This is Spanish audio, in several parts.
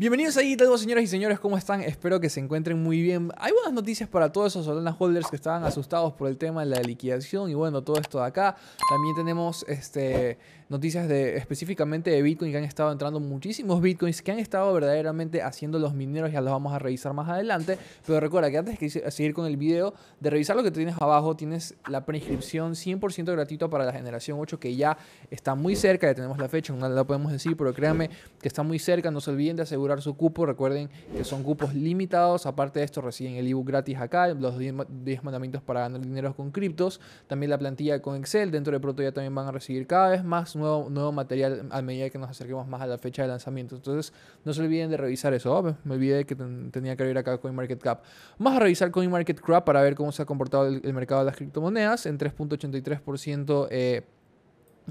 Bienvenidos a Digital, señoras y señores, ¿cómo están? Espero que se encuentren muy bien. Hay buenas noticias para todos esos Solana holders que estaban asustados por el tema de la liquidación y bueno, todo esto de acá. También tenemos este noticias de específicamente de Bitcoin que han estado entrando muchísimos Bitcoins que han estado verdaderamente haciendo los mineros, ya los vamos a revisar más adelante, pero recuerda que antes de seguir con el video, de revisar lo que tienes abajo, tienes la preinscripción 100% gratuita para la generación 8 que ya está muy cerca, ya tenemos la fecha, no la podemos decir, pero créanme que está muy cerca, no se olviden de asegurar su cupo, recuerden que son cupos limitados, aparte de esto reciben el ebook gratis acá, los 10 mandamientos para ganar dinero con criptos, también la plantilla con Excel, dentro de pronto ya también van a recibir cada vez más nuevo, material a medida que nos acerquemos más a la fecha de lanzamiento. Entonces, no se olviden de revisar eso. Oh, me olvidé que tenía que abrir acá CoinMarketCap. Vamos a revisar CoinMarketCap para ver cómo se ha comportado el, mercado de las criptomonedas. En 3.83% eh,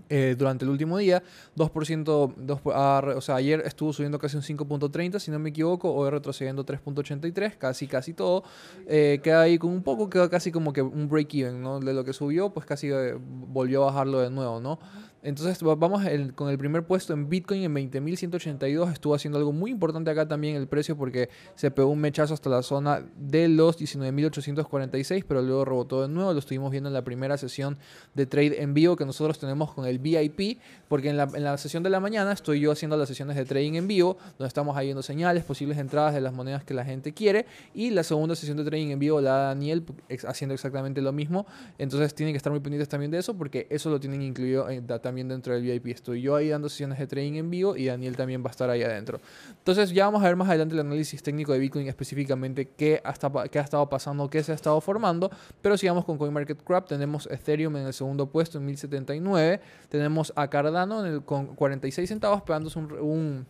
eh, durante el último día. 2%, 2, o sea, ayer estuvo subiendo casi un 5.30, si no me equivoco, hoy retrocediendo 3.83, casi, casi todo. Eh, queda ahí con un poco, queda casi como que un break-even, ¿no? De lo que subió, pues casi volvió a bajarlo de nuevo, ¿no? Entonces vamos con el primer puesto en Bitcoin en 20.182. Estuvo haciendo algo muy importante acá también el precio porque se pegó un mechazo hasta la zona de los 19.846, pero luego rebotó de nuevo. Lo estuvimos viendo en la primera sesión de trade en vivo que nosotros tenemos con el VIP, porque en la, en la sesión de la mañana estoy yo haciendo las sesiones de trading en vivo, donde estamos ahí viendo señales, posibles entradas de las monedas que la gente quiere. Y la segunda sesión de trading en vivo la da Daniel haciendo exactamente lo mismo. Entonces tienen que estar muy pendientes también de eso porque eso lo tienen incluido en data también dentro del VIP. Estoy yo ahí dando sesiones de trading en vivo y Daniel también va a estar ahí adentro. Entonces ya vamos a ver más adelante el análisis técnico de Bitcoin específicamente qué, hasta, qué ha estado pasando, qué se ha estado formando. Pero sigamos con CoinMarketCap. Tenemos Ethereum en el segundo puesto en 1079. Tenemos a Cardano en el, con 46 centavos pegándose un un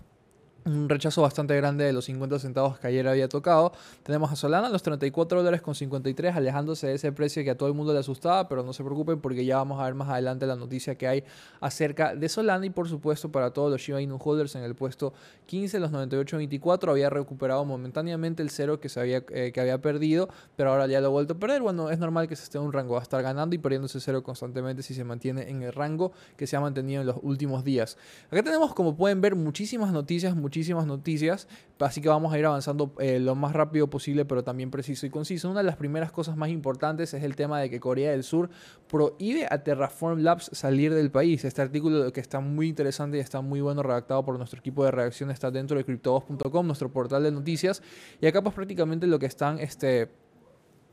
rechazo bastante grande de los 50 centavos que ayer había tocado. Tenemos a Solana los 34 dólares con 53, alejándose de ese precio que a todo el mundo le asustaba, pero no se preocupen porque ya vamos a ver más adelante la noticia que hay acerca de Solana y por supuesto para todos los Shiba Inu holders en el puesto 15, los 98.24 había recuperado momentáneamente el cero que, se había, eh, que había perdido, pero ahora ya lo ha vuelto a perder. Bueno, es normal que se esté en un rango, va a estar ganando y perdiendo ese cero constantemente si se mantiene en el rango que se ha mantenido en los últimos días. Acá tenemos, como pueden ver, muchísimas noticias, muchísimas muchísimas noticias, así que vamos a ir avanzando eh, lo más rápido posible, pero también preciso y conciso. Una de las primeras cosas más importantes es el tema de que Corea del Sur prohíbe a Terraform Labs salir del país. Este artículo que está muy interesante y está muy bueno redactado por nuestro equipo de redacción está dentro de crypto2.com, nuestro portal de noticias, y acá pues prácticamente lo que están este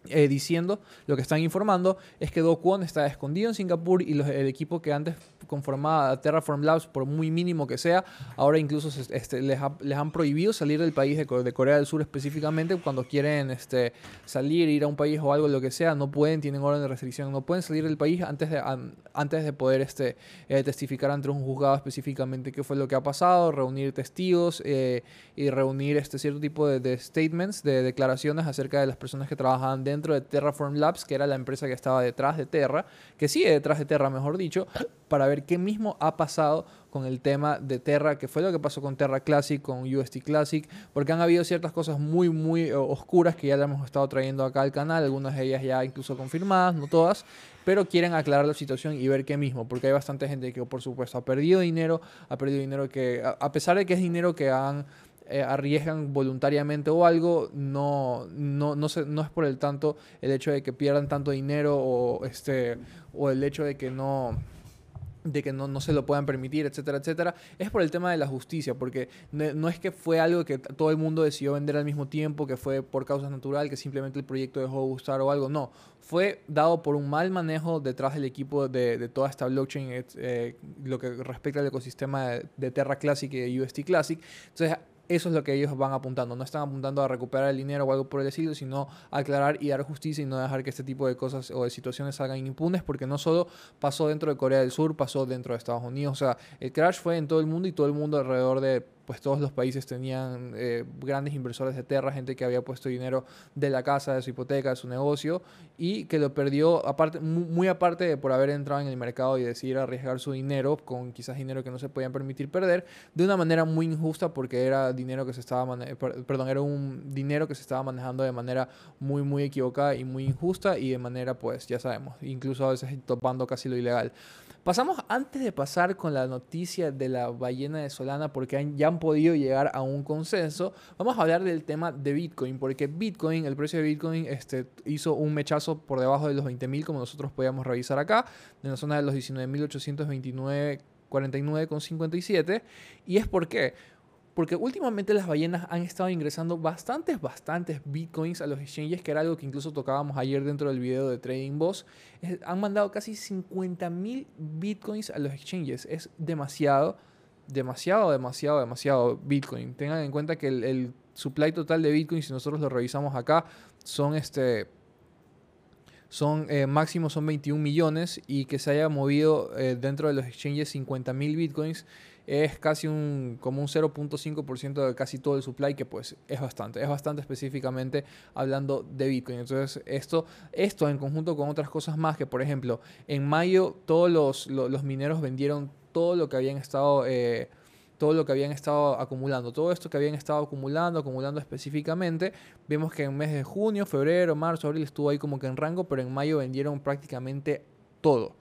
eh, diciendo, lo que están informando es que Do Kwon está escondido en Singapur y el equipo que antes conformaba Terraform Labs, por muy mínimo que sea, ahora incluso este, les, han prohibido salir del país de, Corea del Sur específicamente cuando quieren este, salir, ir a un país o algo, lo que sea, no pueden, tienen orden de restricción, no pueden salir del país antes de, antes de poder este, eh, testificar ante un juzgado específicamente qué fue lo que ha pasado, reunir testigos eh, y reunir este cierto tipo de, de statements, de declaraciones acerca de las personas que trabajaban dentro dentro de Terraform Labs, que era la empresa que estaba detrás de Terra, que sigue detrás de Terra, mejor dicho, para ver qué mismo ha pasado con el tema de Terra, que fue lo que pasó con Terra Classic, con UST Classic, porque han habido ciertas cosas muy, muy eh, oscuras que ya le hemos estado trayendo acá al canal, algunas de ellas ya incluso confirmadas, no todas, pero quieren aclarar la situación y ver qué mismo, porque hay bastante gente que por supuesto ha perdido dinero, ha perdido dinero que, a pesar de que es dinero que han eh, arriesgan voluntariamente o algo, no, no, no, no es por el tanto el hecho de que pierdan tanto dinero o, este, o el hecho de que no de que no, no, se lo puedan permitir, etcétera, etcétera, es por el tema de la justicia, porque no, es que fue algo que todo el mundo decidió vender al mismo tiempo, que fue por causas natural, que simplemente el proyecto dejó de gustar o algo, no, fue dado por un mal manejo detrás del equipo de, de toda esta blockchain, eh, lo que respecta al ecosistema de, de Terra Classic y de UST Classic, entonces eso es lo que ellos van apuntando. No están apuntando a recuperar el dinero o algo por el estilo, sino a aclarar y dar justicia y no dejar que este tipo de cosas o de situaciones salgan impunes, porque no solo pasó dentro de Corea del Sur, pasó dentro de Estados Unidos. O sea, el crash fue en todo el mundo y todo el mundo alrededor de pues todos los países tenían eh, grandes inversores de tierra, gente que había puesto dinero de la casa, de su hipoteca, de su negocio, y que lo perdió, aparte, muy, aparte de por haber entrado en el mercado y decidir arriesgar su dinero, con quizás dinero que no se podían permitir perder, de una manera muy injusta porque era dinero que se estaba, perdón, era un dinero que se estaba manejando de manera muy, muy equivocada y muy injusta y de manera, pues, ya sabemos, incluso a veces topando casi lo ilegal. Pasamos antes de pasar con la noticia de la ballena de Solana, porque ya han podido llegar a un consenso. Vamos a hablar del tema de Bitcoin, porque Bitcoin, el precio de Bitcoin este, hizo un mechazo por debajo de los 20.000, como nosotros podíamos revisar acá, en la zona de los 19.829. 49,57 y es por qué porque últimamente las ballenas han estado ingresando bastantes, bastantes bitcoins a los exchanges, que era algo que incluso tocábamos ayer dentro del video de Trading Boss. han mandado casi 50 mil bitcoins a los exchanges. Es demasiado, demasiado, demasiado, demasiado bitcoin. Tengan en cuenta que el, supply total de bitcoin, si nosotros lo revisamos acá, son este son eh, máximo son 21 millones y que se haya movido eh, dentro de los exchanges 50 mil bitcoins es casi un, como un 0.5% de casi todo el supply, que pues es bastante, es bastante específicamente hablando de Bitcoin. Entonces esto, esto en conjunto con otras cosas más, que por ejemplo en mayo todos los, los, mineros vendieron todo lo que habían estado... Eh, todo lo que habían estado acumulando, todo esto que habían estado acumulando, acumulando específicamente, vemos que en mes de junio, febrero, marzo, abril estuvo ahí como que en rango, pero en mayo vendieron prácticamente todo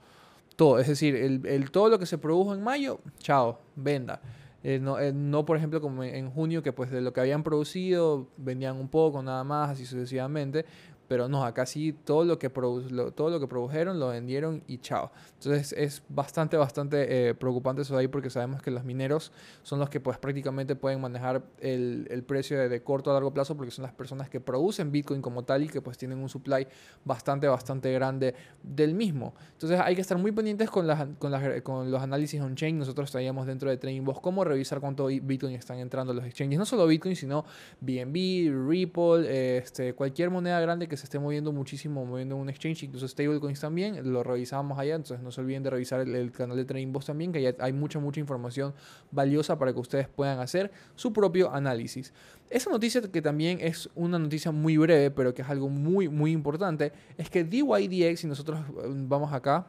todo. Es decir, el, todo lo que se produjo en mayo, chao, venda. Eh, no, eh, no, por ejemplo, como en junio, que pues de lo que habían producido vendían un poco, nada más, así sucesivamente. Pero no, acá sí todo lo que, todo lo que produjeron lo vendieron y chao. Entonces es bastante, bastante eh, preocupante eso de ahí porque sabemos que los mineros son los que pues prácticamente pueden manejar el, el precio de, corto a largo plazo porque son las personas que producen Bitcoin como tal y que pues tienen un supply bastante, bastante grande del mismo. Entonces hay que estar muy pendientes con, las, con, las, con los análisis on-chain. Nosotros traíamos dentro de Trading Box cómo revisar cuánto Bitcoin están entrando a los exchanges. No solo Bitcoin, sino BNB, Ripple, este, cualquier moneda grande que se esté moviendo muchísimo, moviendo un exchange, incluso stablecoins también, lo revisábamos allá, entonces no se olviden de revisar el, canal de Trading Boss también, que hay mucha, mucha información valiosa para que ustedes puedan hacer su propio análisis. Esa noticia que también es una noticia muy breve, pero que es algo muy, muy importante, es que DYDX, si nosotros eh, vamos acá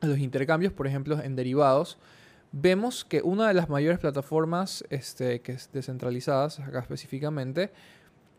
a los intercambios, por ejemplo, en derivados, vemos que una de las mayores plataformas este, que es descentralizadas, acá específicamente,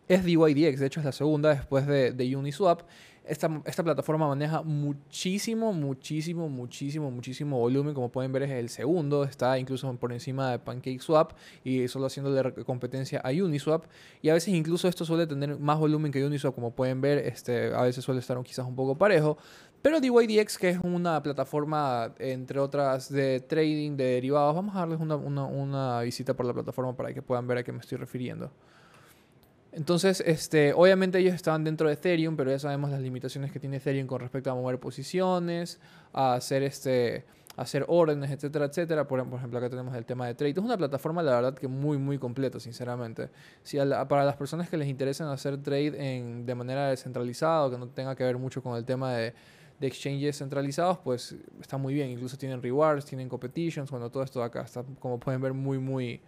es DYDX, de hecho es la segunda después de, de Uniswap. Esta, esta, plataforma maneja muchísimo, muchísimo, muchísimo, muchísimo volumen. Como pueden ver, es el segundo. Está incluso por encima de PancakeSwap y solo haciéndole competencia a Uniswap. Y a veces incluso esto suele tener más volumen que Uniswap. Como pueden ver, este, a veces suele estar quizás un poco parejo. Pero DYDX, que es una plataforma, entre otras, de trading, de derivados, vamos a darles una, una, una visita por la plataforma para que puedan ver a qué me estoy refiriendo. Entonces, este, obviamente ellos estaban dentro de Ethereum, pero ya sabemos las limitaciones que tiene Ethereum con respecto a mover posiciones, a hacer este hacer órdenes, etcétera, etcétera. Por, ejemplo, acá tenemos el tema de trade. Es una plataforma, la verdad, que muy, muy completa, sinceramente. Si para las personas que les interesa hacer trade en, de manera descentralizada o que no tenga que ver mucho con el tema de, exchanges centralizados, pues está muy bien. Incluso tienen rewards, tienen competitions, bueno, todo esto acá está, como pueden ver, muy, muy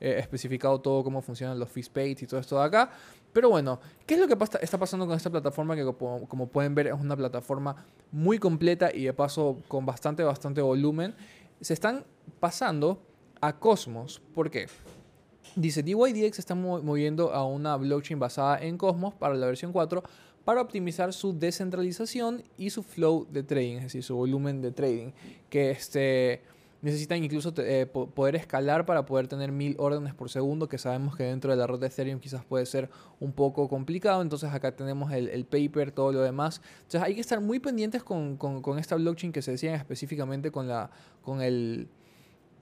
eh, especificado todo cómo funcionan los fees paid y todo esto de acá. Pero bueno, ¿qué es lo que está pasando con esta plataforma? Que como, pueden ver es una plataforma muy completa y de paso con bastante, bastante volumen. Se están pasando a Cosmos. ¿Por qué? Dice, DYDX está moviendo a una blockchain basada en Cosmos para la versión 4 para optimizar su descentralización y su flow de trading, es decir, su volumen de trading. Que este necesitan incluso eh, poder escalar para poder tener mil órdenes por segundo, que sabemos que dentro de la red de Ethereum quizás puede ser un poco complicado. Entonces acá tenemos el, paper, todo lo demás. Entonces hay que estar muy pendientes con, con esta blockchain que se decían específicamente con, la, con el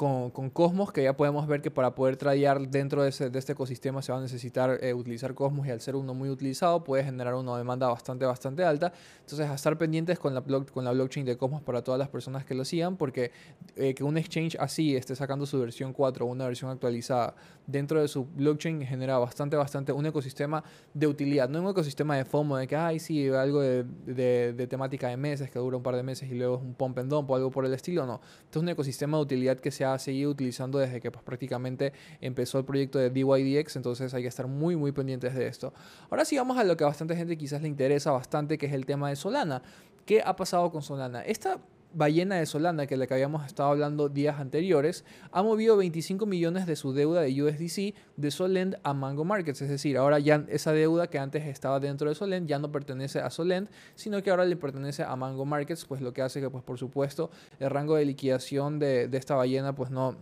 con, Cosmos, que ya podemos ver que para poder tradear dentro de, este ecosistema se va a necesitar eh, utilizar Cosmos y al ser uno muy utilizado puede generar una demanda bastante, bastante alta. Entonces, a estar pendientes con la, con la blockchain de Cosmos para todas las personas que lo sigan, porque eh, que un exchange así esté sacando su versión 4 o una versión actualizada dentro de su blockchain genera bastante, bastante un ecosistema de utilidad, no un ecosistema de FOMO de que, ay, sí, algo de, de, temática de meses que dura un par de meses y luego es un pump and dump o algo por el estilo, no. Esto es un ecosistema de utilidad que se ha seguido utilizando desde que pues, prácticamente empezó el proyecto de DYDX, entonces hay que estar muy, muy pendientes de esto. Ahora sigamos a lo que a bastante gente quizás le interesa bastante, que es el tema de Solana. ¿Qué ha pasado con Solana? Esta ballena de Solana, que es la que habíamos estado hablando días anteriores, ha movido 25 millones de su deuda de USDC de Solend a Mango Markets. Es decir, ahora ya esa deuda que antes estaba dentro de Solend ya no pertenece a Solend, sino que ahora le pertenece a Mango Markets, pues lo que hace que, pues por supuesto, el rango de liquidación de, de esta ballena, pues no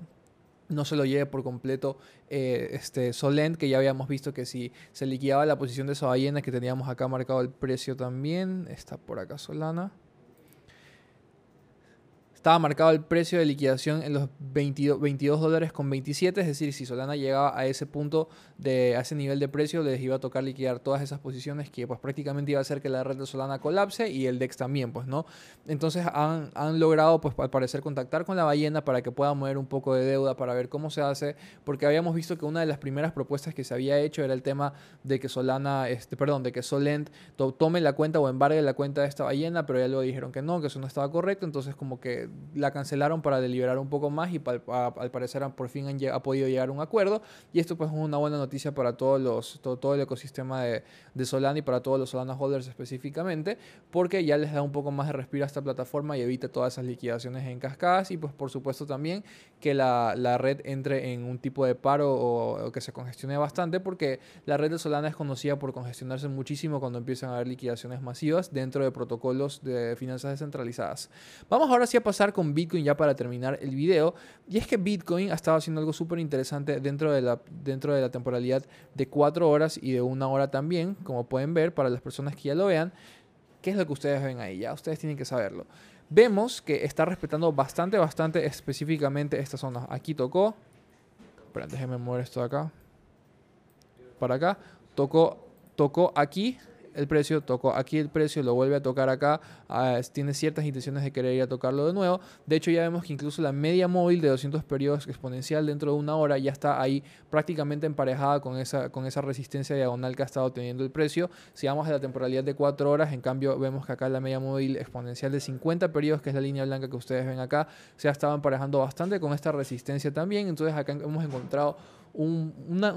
no se lo lleve por completo eh, este Solent, que ya habíamos visto que si se liquidaba la posición de esa ballena, que teníamos acá marcado el precio también, está por acá Solana. Estaba marcado el precio de liquidación en los 22, 22 dólares con 27, es decir, si Solana llegaba a ese punto, de, a ese nivel de precio, les iba a tocar liquidar todas esas posiciones que pues prácticamente iba a hacer que la red de Solana colapse y el DEX también, pues, ¿no? Entonces han, han logrado, pues, al parecer, contactar con la ballena para que pueda mover un poco de deuda, para ver cómo se hace, porque habíamos visto que una de las primeras propuestas que se había hecho era el tema de que Solana, este, perdón, de que Solent tome la cuenta o embargue la cuenta de esta ballena, pero ya luego dijeron que no, que eso no estaba correcto, entonces como que la cancelaron para deliberar un poco más y al parecer por fin han, ha podido llegar a un acuerdo. Y esto pues es una buena noticia para todos los, todo, el ecosistema de, Solana y para todos los Solana holders específicamente, porque ya les da un poco más de respiro a esta plataforma y evita todas esas liquidaciones en cascadas y pues por supuesto también que la, la red entre en un tipo de paro o, o, que se congestione bastante porque la red de Solana es conocida por congestionarse muchísimo cuando empiezan a haber liquidaciones masivas dentro de protocolos de finanzas descentralizadas. Vamos ahora sí a pasar con Bitcoin ya para terminar el video. Y es que Bitcoin ha estado haciendo algo súper interesante dentro de, la, dentro de la temporalidad de 4 horas y de una hora también, como pueden ver para las personas que ya lo vean. ¿Qué es lo que ustedes ven ahí? Ya ustedes tienen que saberlo. Vemos que está respetando bastante, bastante específicamente esta zona. Aquí tocó. Esperen, déjenme mover esto de acá. Para acá. Tocó, tocó aquí el precio, tocó aquí el precio, lo vuelve a tocar acá, ah, tiene ciertas intenciones de querer ir a tocarlo de nuevo. De hecho, ya vemos que incluso la media móvil de 200 periodos exponencial dentro de una hora ya está ahí prácticamente emparejada con esa, con esa resistencia diagonal que ha estado teniendo el precio. Si vamos a la temporalidad de 4 horas, en cambio vemos que acá la media móvil exponencial de 50 periodos, que es la línea blanca que ustedes ven acá, se ha estado emparejando bastante con esta resistencia también. Entonces acá hemos encontrado un,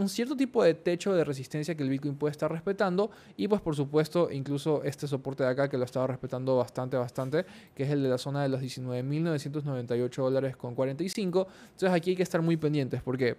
cierto tipo de techo de resistencia que el Bitcoin puede estar respetando y pues por supuesto incluso este soporte de acá que lo estaba respetando bastante, bastante, que es el de la zona de los 19.998 dólares con 45. Entonces aquí hay que estar muy pendientes porque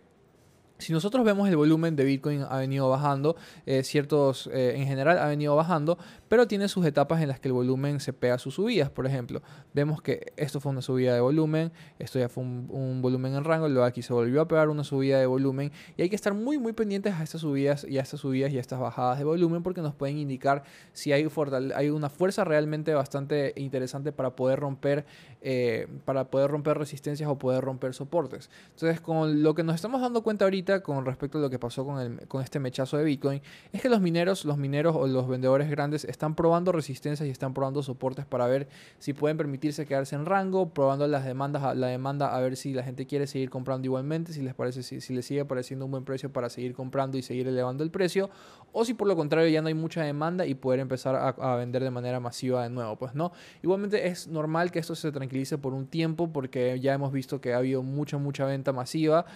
si nosotros vemos el volumen de Bitcoin ha venido bajando, eh, ciertos, eh, en general ha venido bajando, pero tiene sus etapas en las que el volumen se pega a sus subidas. Por ejemplo, vemos que esto fue una subida de volumen, esto ya fue un, volumen en rango, luego aquí se volvió a pegar una subida de volumen y hay que estar muy muy pendientes a estas subidas y a estas subidas y a estas bajadas de volumen porque nos pueden indicar si hay, una fuerza realmente bastante interesante para poder romper eh, para poder romper resistencias o poder romper soportes. Entonces, con lo que nos estamos dando cuenta ahorita con respecto a lo que pasó con, el, con este mechazo de Bitcoin, es que los mineros, los mineros o los vendedores grandes están probando resistencias y están probando soportes para ver si pueden permitirse quedarse en rango, probando las demandas, la demanda a ver si la gente quiere seguir comprando igualmente, si les parece, si, si les sigue pareciendo un buen precio para seguir comprando y seguir elevando el precio, o si por lo contrario ya no hay mucha demanda y poder empezar a, a vender de manera masiva de nuevo, pues no. Igualmente es normal que esto se tranquilice por un tiempo porque ya hemos visto que ha habido mucha, mucha venta masiva.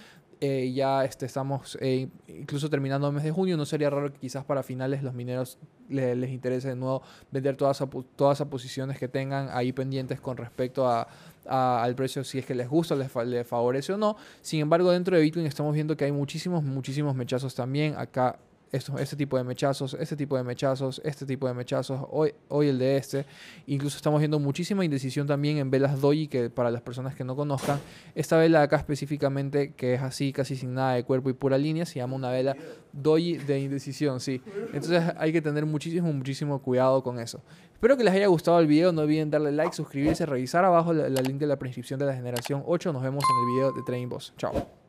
Eh, ya este, estamos eh, incluso terminando el mes de junio. No sería raro que quizás para finales los mineros les interese de nuevo vender todas, todas esas posiciones que tengan ahí pendientes con respecto a, al precio, si es que les gusta, les, les, favorece o no. Sin embargo, dentro de Bitcoin estamos viendo que hay muchísimos, muchísimos mechazos también. Acá esto, este tipo de mechazos, este tipo de mechazos, este tipo de mechazos, hoy, hoy el de este. Incluso estamos viendo muchísima indecisión también en velas doji, que para las personas que no conozcan, esta vela acá específicamente, que es así, casi sin nada de cuerpo y pura línea, se llama una vela doji de indecisión, sí. Entonces hay que tener muchísimo, muchísimo cuidado con eso. Espero que les haya gustado el video, no olviden darle like, suscribirse, revisar abajo la, link de la prescripción de la generación 8. Nos vemos en el video de Trading Boss. Chao.